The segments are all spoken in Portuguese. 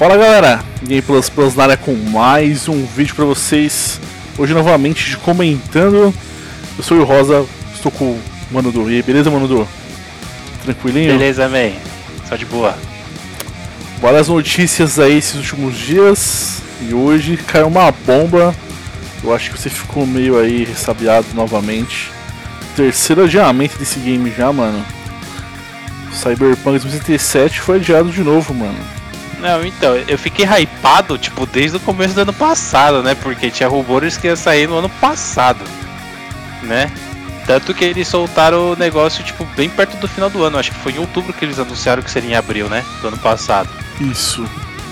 Fala galera, Game Plus Plus na área com mais um vídeo pra vocês. Hoje novamente comentando. Eu sou o Rosa, estou com o Mano do E, beleza Mano do? Tranquilinho? Beleza, man. Só de boa. Várias notícias aí esses últimos dias e hoje caiu uma bomba. Eu acho que você ficou meio aí ressabiado novamente. Terceiro adiamento desse game já, mano. Cyberpunk 2077 foi adiado de novo, mano. Não, então, eu fiquei hypado, tipo, desde o começo do ano passado, né? Porque tinha rumores que ia sair no ano passado, né? Tanto que eles soltaram o negócio, tipo, bem perto do final do ano. Acho que foi em outubro que eles anunciaram que seria em abril, né? Do ano passado. Isso.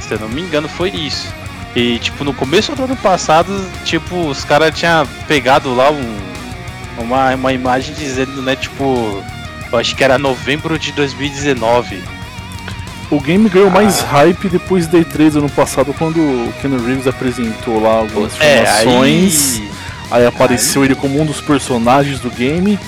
Se eu não me engano, foi isso. E, tipo, no começo do ano passado, tipo, os caras tinham pegado lá um, uma, uma imagem dizendo, né? Tipo, eu acho que era novembro de 2019. O game ganhou mais hype depois da E3 do ano passado, quando o Ken Reeves apresentou lá algumas É, informações. aí. Aí apareceu ele como um dos personagens do game.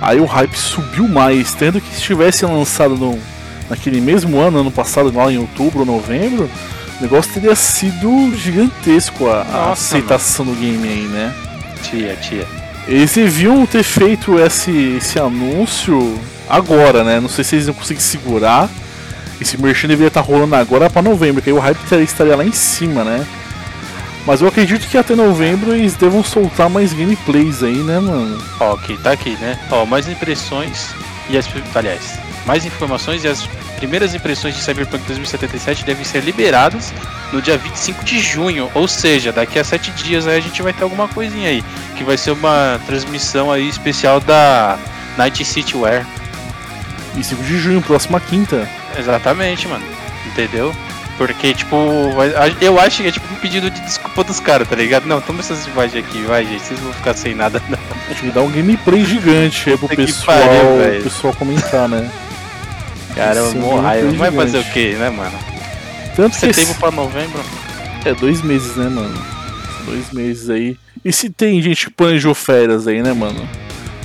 Aí o hype subiu mais, tendo que se tivesse lançado no, naquele mesmo ano, ano passado, lá em outubro ou novembro, o negócio teria sido gigantesco a, a Nossa, aceitação do game aí, né? Tia, tia. Eles deviam ter feito esse, esse anúncio agora, né? Não sei se eles iam conseguir segurar. Esse merchan deveria estar rolando agora pra novembro, que aí o hype estaria lá em cima, né? Mas eu acredito que até novembro eles devam soltar mais gameplays aí, né, mano? Ó, ok, tá aqui, né? Ó, mais impressões e as. Aliás, mais informações e as primeiras impressões de Cyberpunk 2077 devem ser liberadas no dia 25 de junho. Ou seja, daqui a 7 dias aí a gente vai ter alguma coisinha aí. Que vai ser uma transmissão aí especial da Night City Wear. E 5 de junho, próxima quinta. Exatamente, mano. Entendeu? Porque, tipo, eu acho que é tipo um pedido de desculpa dos caras, tá ligado? Não, toma essas imagens aqui, vai, gente. Vocês vão ficar sem nada, não. Acho que dá um gameplay gigante aí pro que pessoal, pariu, pessoal comentar, né? Cara, eu morro raiva. Vai fazer o quê, né, mano? Tanto que Setembro esse... pra novembro. é dois meses, né, mano? Dois meses aí. E se tem gente que planejou férias aí, né, mano?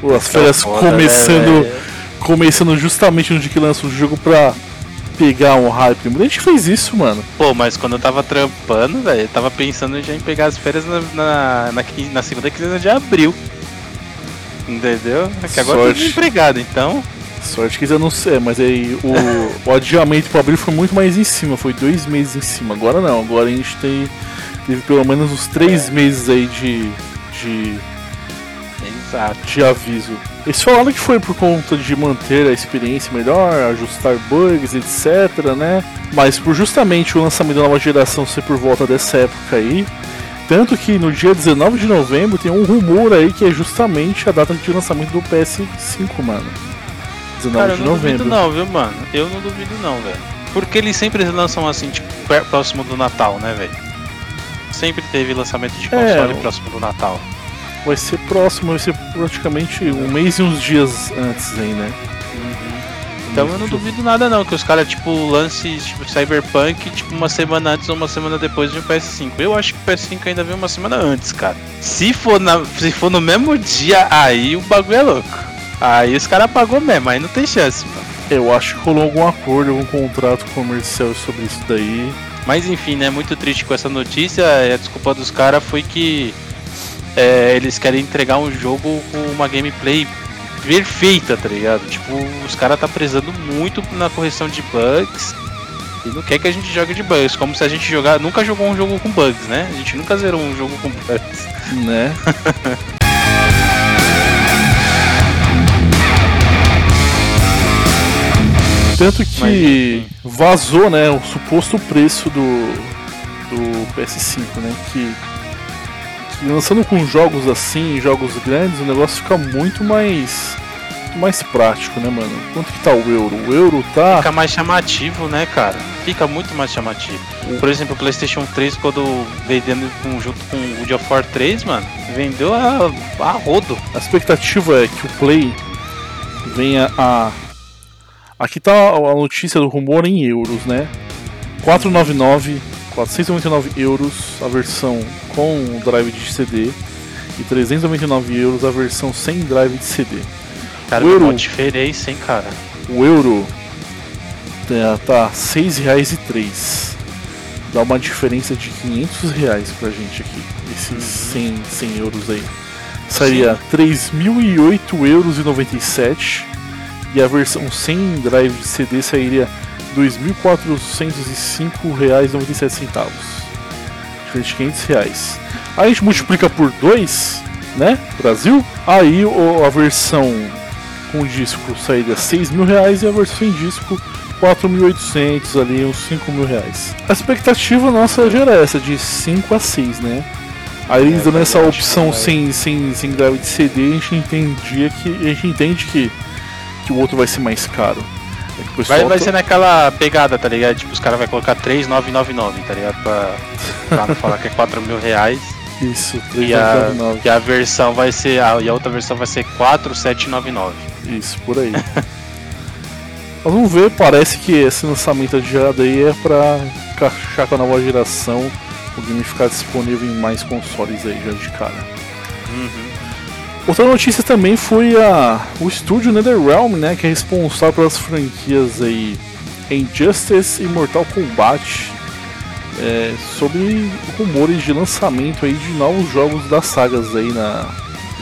Pô, as férias Foda, né, começando, velho? começando justamente no dia que lança o jogo pra pegar um hype. Muita gente fez isso, mano. Pô, mas quando eu tava trampando, velho, eu tava pensando já em pegar as férias na, na, na, na segunda quinzena de abril. Entendeu? É que agora eu tô Sorte. desempregado, então. Sorte que eu não sei, mas aí o, o adiamento pro abril foi muito mais em cima, foi dois meses em cima. Agora não, agora a gente tem, teve pelo menos uns três meses aí de, de, Exato. de aviso. Eles falaram que foi por conta de manter a experiência melhor, ajustar bugs, etc, né? Mas por justamente o lançamento da nova geração ser por volta dessa época aí, tanto que no dia 19 de novembro tem um rumor aí que é justamente a data de lançamento do PS5, mano. 19 Cara, eu de não novembro. duvido não, viu, mano? Eu não duvido não, velho. Porque eles sempre lançam assim, tipo, próximo do Natal, né, velho? Sempre teve lançamento de console É, próximo do Natal. Vai ser próximo, vai ser praticamente um mês e uns dias antes aí, né? Então eu não duvido nada não, que os caras, tipo, lance tipo, Cyberpunk, tipo, uma semana antes ou uma semana depois de um PS5. Eu acho que o PS5 ainda vem uma semana antes, cara. Se for, na, se for no mesmo dia, aí o bagulho é louco. Aí os caras pagou mesmo, aí não tem chance, mano. Eu acho que rolou algum acordo, algum contrato comercial sobre isso daí. Mas enfim, né, muito triste com essa notícia. e A desculpa dos caras foi que é, eles querem entregar um jogo com uma gameplay perfeita, tá ligado? Tipo, os caras tá prezando muito na correção de bugs e não quer que a gente jogue de bugs, como se a gente jogar, nunca jogou um jogo com bugs, né? A gente nunca zerou um jogo com bugs. né? Tanto que vazou, né, o suposto preço do, do PS5, né, que lançando com jogos assim, jogos grandes, o negócio fica muito mais mais prático, né, mano? Quanto que tá o euro? O euro tá Fica mais chamativo, né, cara? Fica muito mais chamativo. Por exemplo, o PlayStation 3, quando vendendo com- junto com o God of War 3, mano, vendeu a, a rodo. A expectativa é que o Play venha a. Aqui tá a notícia do rumor em euros, né? 499, 499 euros a versão com drive de CD e 399 euros a versão sem drive de CD. Cara, O euro- uma diferença, hein, cara. O euro tá, tá R$ 6,03. dá uma diferença de 500 reais pra gente aqui. Esses 100, 100 euros aí. Sairia 3.008 euros e 97 e a versão sem drive de CD sairia 2.405 reais 97 centavos. Diferente de 500 reais. Aí a gente multiplica por 2, né? Brasil. Aí a versão com disco sairia 6 mil reais e a versão sem disco 4.800 ali, uns 5 mil reais. A expectativa nossa já era essa, de 5 a 6, né? Aí eles É, dando essa opção sem, sem, sem drive de CD, a gente entendia que. A gente entende que, que o outro vai ser mais caro. Vai, vai ser naquela pegada, tá ligado? Tipo, os caras vão colocar 3,999, tá ligado? Pra, pra não falar que é 4 mil reais. Isso, E a, 399. e a versão vai ser. A, e a outra versão vai ser 4,799. Isso, por aí. Mas vamos ver, parece que esse lançamento adiado aí é pra encaixar com a nova geração, o game ficar disponível em mais consoles aí já de cara. Outra notícia também foi a, o estúdio NetherRealm, né, que é responsável pelas franquias aí Injustice e Mortal Kombat, é, sobre rumores de lançamento aí de novos jogos das sagas aí na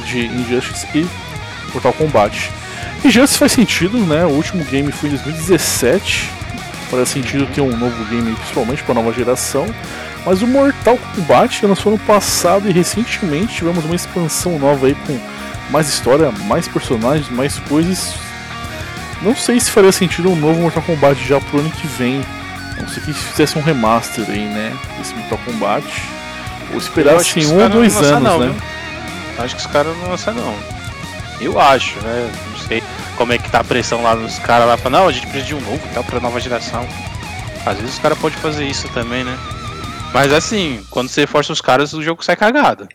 de Injustice e Mortal Kombat. Injustice faz sentido, né? O último game foi em 2017. Faz sentido ter um novo game, principalmente para a nova geração. Mas o Mortal Kombat lançou no passado e recentemente tivemos uma expansão nova aí com mais história, mais personagens, mais coisas. Não sei se faria sentido um novo Mortal Kombat já pro ano que vem. Não sei que fizesse um remaster aí, né? Desse Mortal Kombat. Ou Eu acho esperasse que em os um ou dois anos, não, né? viu? Acho que os caras não lançam não. Eu acho, né? Não sei como é que tá a pressão lá nos caras lá. Falam, não, a gente precisa de um novo tal pra nova geração. Às vezes os caras podem fazer isso também, né? Mas assim, quando você força os caras, o jogo sai cagado.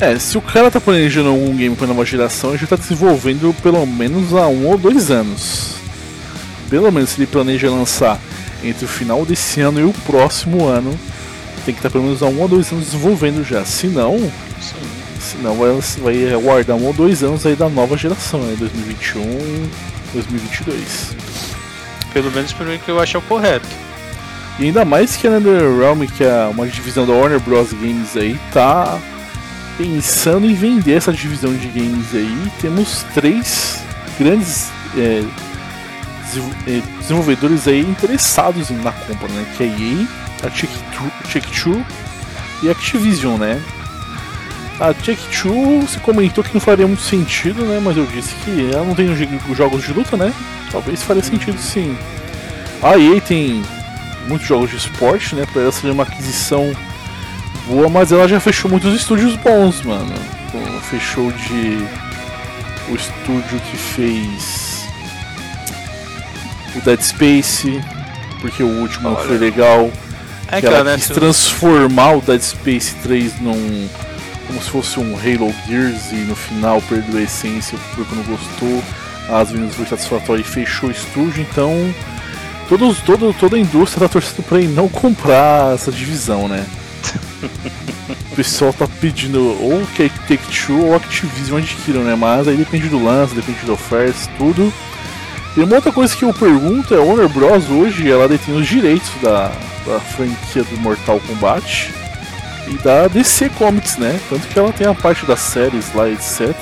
É, se o cara tá planejando algum game pra nova geração, ele já tá desenvolvendo pelo menos há um ou dois anos. Pelo menos se ele planeja lançar entre o final desse ano e o próximo ano, tem que estar pelo menos há um ou dois anos desenvolvendo já. Se não, se não vai, vai aguardar um ou dois anos aí da nova geração, né? 2021, 2022. Pelo menos pelo que eu acho é o correto. E ainda mais que a NetherRealm, que é uma divisão da Warner Bros. Games aí, tá pensando em vender essa divisão de games aí. Temos três grandes é, é, desenvolvedores aí interessados na compra, né? Que é a EA, a Take-Two Take-Two e a Activision, né? A Take-Two se comentou que não faria muito sentido, né? Mas eu disse que ela não tem os jo- jogos de luta, né? Talvez faria sentido sim. A EA tem muitos jogos de esporte, né? Pra ela seria uma aquisição boa, mas ela já fechou muitos estúdios bons, mano. Fechou de. O estúdio que fez. O Dead Space, porque o último não Olha. foi legal. É que ela né? quis transformar o Dead Space 3 num. como se fosse um Halo Gears e no final perdeu a essência, o público não gostou, as vendas foi satisfatória e fechou o estúdio, então. Todos, todo, toda a indústria tá torcendo pra ele não comprar essa divisão, né? o pessoal tá pedindo ou que a Take-Two ou a Activision adquiram, né? Mas aí depende do lance, depende da oferta, tudo. E uma outra coisa que eu pergunto é a Warner Bros. hoje ela detém os direitos da, da franquia do Mortal Kombat e da DC Comics, né? Tanto que ela tem a parte das séries lá, etc.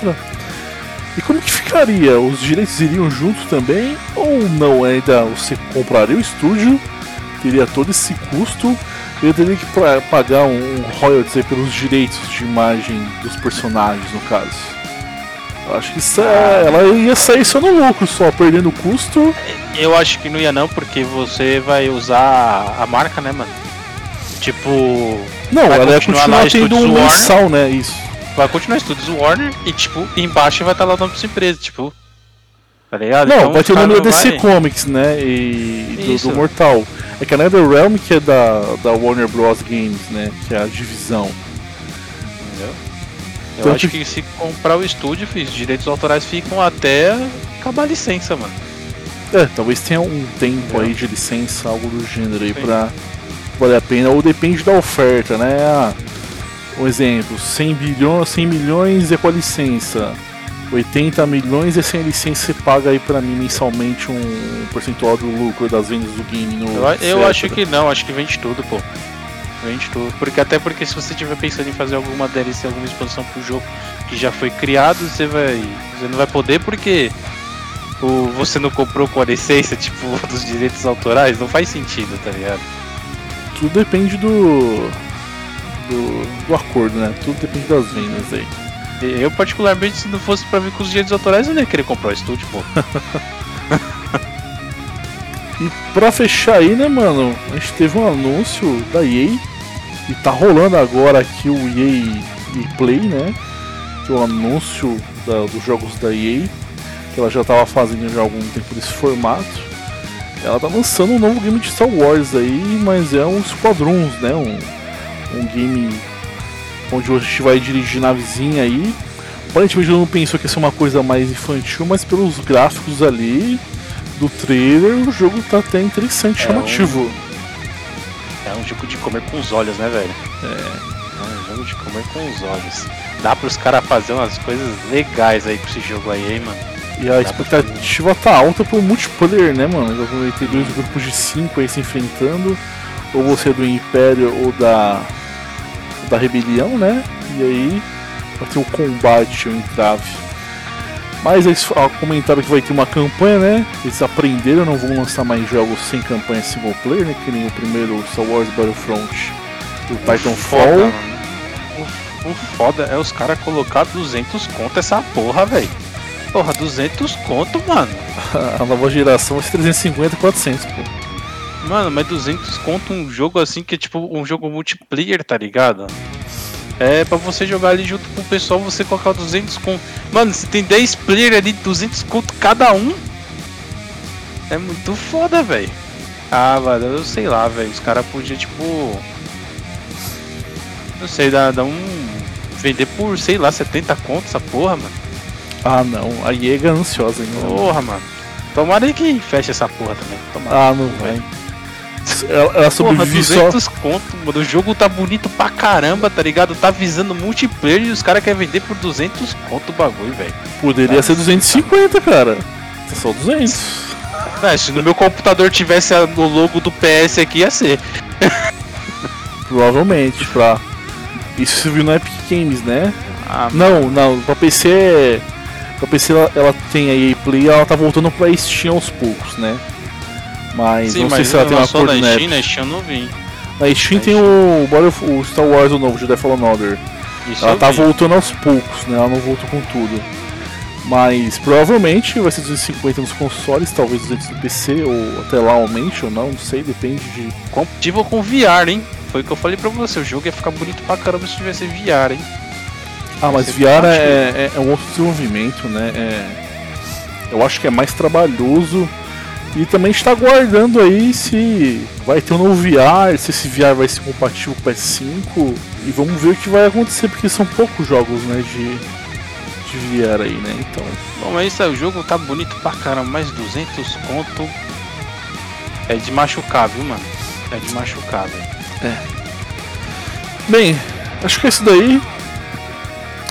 E como que ficaria? Os direitos iriam junto também? Ou não? Ainda você compraria o estúdio, teria todo esse custo e eu teria que pagar um, royalties pelos direitos de imagem dos personagens, no caso. Eu acho que isso é, ela ia sair só no lucro, só perdendo custo. Eu acho que não ia não, porque você vai usar a marca, né, mano? Tipo, Não, ela ia continuar tendo um mensal, né? Isso. Vai continuar Estúdios Warner e, tipo, embaixo vai estar lá o nome dessa empresa, tipo. Tá ligado? Não, Então, vai ter o nome da DC vai- Comics, né? E do, do Mortal. É que a NetherRealm, que é da, da Warner Bros. Games, né? Que é a divisão. Entendeu? Eu Tanto acho que- que se comprar o estúdio, os direitos autorais ficam até acabar a licença, mano. É, talvez tenha um tempo É. aí de licença, algo do gênero aí Sim. pra valer a pena. Ou depende da oferta, né? Ah, um exemplo, 100, bilhões, 100 milhões é com a licença. 80 milhões e sem licença você paga aí pra mim mensalmente um percentual do lucro das vendas do game no. Eu, eu acho que não, acho que vende tudo, pô. Vende tudo. Porque até porque se você estiver pensando em fazer alguma DLC, alguma expansão pro jogo que já foi criado, você vai. Você não vai poder porque o, você não comprou com a licença, tipo, dos direitos autorais, não faz sentido, tá ligado? Tudo depende do. Do, do acordo, né? Tudo depende das vendas aí. Eu, particularmente, se não fosse pra vir com os direitos autorais, eu nem ia querer comprar o estúdio, pô. e pra fechar aí, né, mano? A gente teve um anúncio da EA. E tá rolando agora aqui o EA, EA Play, né? Que é o anúncio da, dos jogos da EA. Que ela já tava fazendo já há algum tempo desse formato. Ela tá lançando um novo game de Star Wars aí, mas é um Squadrons, né? Um, um game onde a gente vai dirigir navezinha aí. Aparentemente eu não pensou que ia ser uma coisa mais infantil, mas pelos gráficos ali do trailer o jogo tá até interessante, É chamativo. um- É um jogo de comer com os olhos, né, velho? É. É um jogo de comer com os olhos. Dá pros caras fazer umas coisas legais aí com esse jogo aí, hein, mano. E a expectativa tá alta pro multiplayer, né, mano? Vai ter dois grupos de cinco aí se enfrentando. Ou você é do Império ou da. Da Rebelião, né? E aí vai ter o combate, o entrave. Mas eles comentaram que vai ter uma campanha, né? Eles aprenderam, não vão lançar mais jogos sem campanha single player, né? Que nem o primeiro Star Wars Battlefront e o Titanfall. O, o foda é os caras colocar 200 conto essa porra, velho. Porra, 200 conto, mano. A nova geração ser 350, 400, pô. Mano, mas 200 conto um jogo assim que é tipo um jogo multiplayer, tá ligado? É pra você jogar ali junto com o pessoal, você colocar 200 conto. Mano, se tem 10 players ali, 200 conto cada um. É muito foda, velho. Ah, mano, eu sei lá, velho. Os caras podiam, tipo. Não sei, dar, dar um. Vender por, sei lá, 70 conto essa porra, mano. Ah, não. A EA é gananciosa, hein, mano. Porra, mano. Tomara que feche essa porra também. Tomara. Ah, não vai. Ela, ela Porra, sobrevive só. 200 conto, mano. O jogo tá bonito pra caramba, tá ligado? Tá visando multiplayer e os caras querem vender por 200 conto o bagulho, velho. Poderia ser 250, cara. Tá só 200. É, se no meu computador tivesse o logo do PS aqui, ia ser. Provavelmente, pra. Isso se viu no Epic Games, né? Ah, Não, não, pra PC. Pra PC ela, ela tem a EA Play ela tá voltando pra Steam aos poucos, né? Mas sim, não sei se ela tem uma acordo na Steam, na Steam eu não vi. Na Steam na tem Steam. o, Star Wars o novo, Jedi Fallen Order. Isso Ela tá vi. voltando aos poucos, né? Ela não voltou com tudo. Mas provavelmente vai ser 250 nos consoles, talvez 200 no PC, ou até lá aumente ou não, não sei, depende de. Compatível com VR, hein? Foi o que eu falei pra você. O jogo ia ficar bonito pra caramba se tivesse VR, hein? Ah, mas VR é, é, é um outro desenvolvimento, né? É- eu acho que é mais trabalhoso. E também está aguardando aí se vai ter um novo VR, se esse VR vai ser compatível com o PS5. E vamos ver o que vai acontecer, porque são poucos jogos, né, de, de VR aí, né? Então. Bom, mas isso aí, o jogo tá bonito pra caramba, mas 200 conto é de machucar, viu, mano? É de machucar, velho. Bem, acho que é isso daí.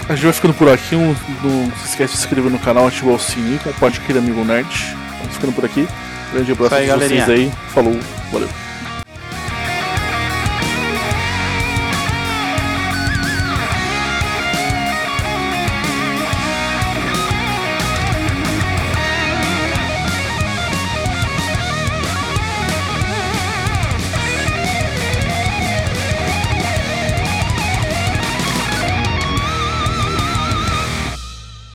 A gente vai ficando por aqui. Não, não se esquece de se inscrever no canal, ativar o sininho, compartilhar aquele amigo nerd. Vamos ficando por aqui. Grande abraço aí, a vocês aí. Falou, valeu.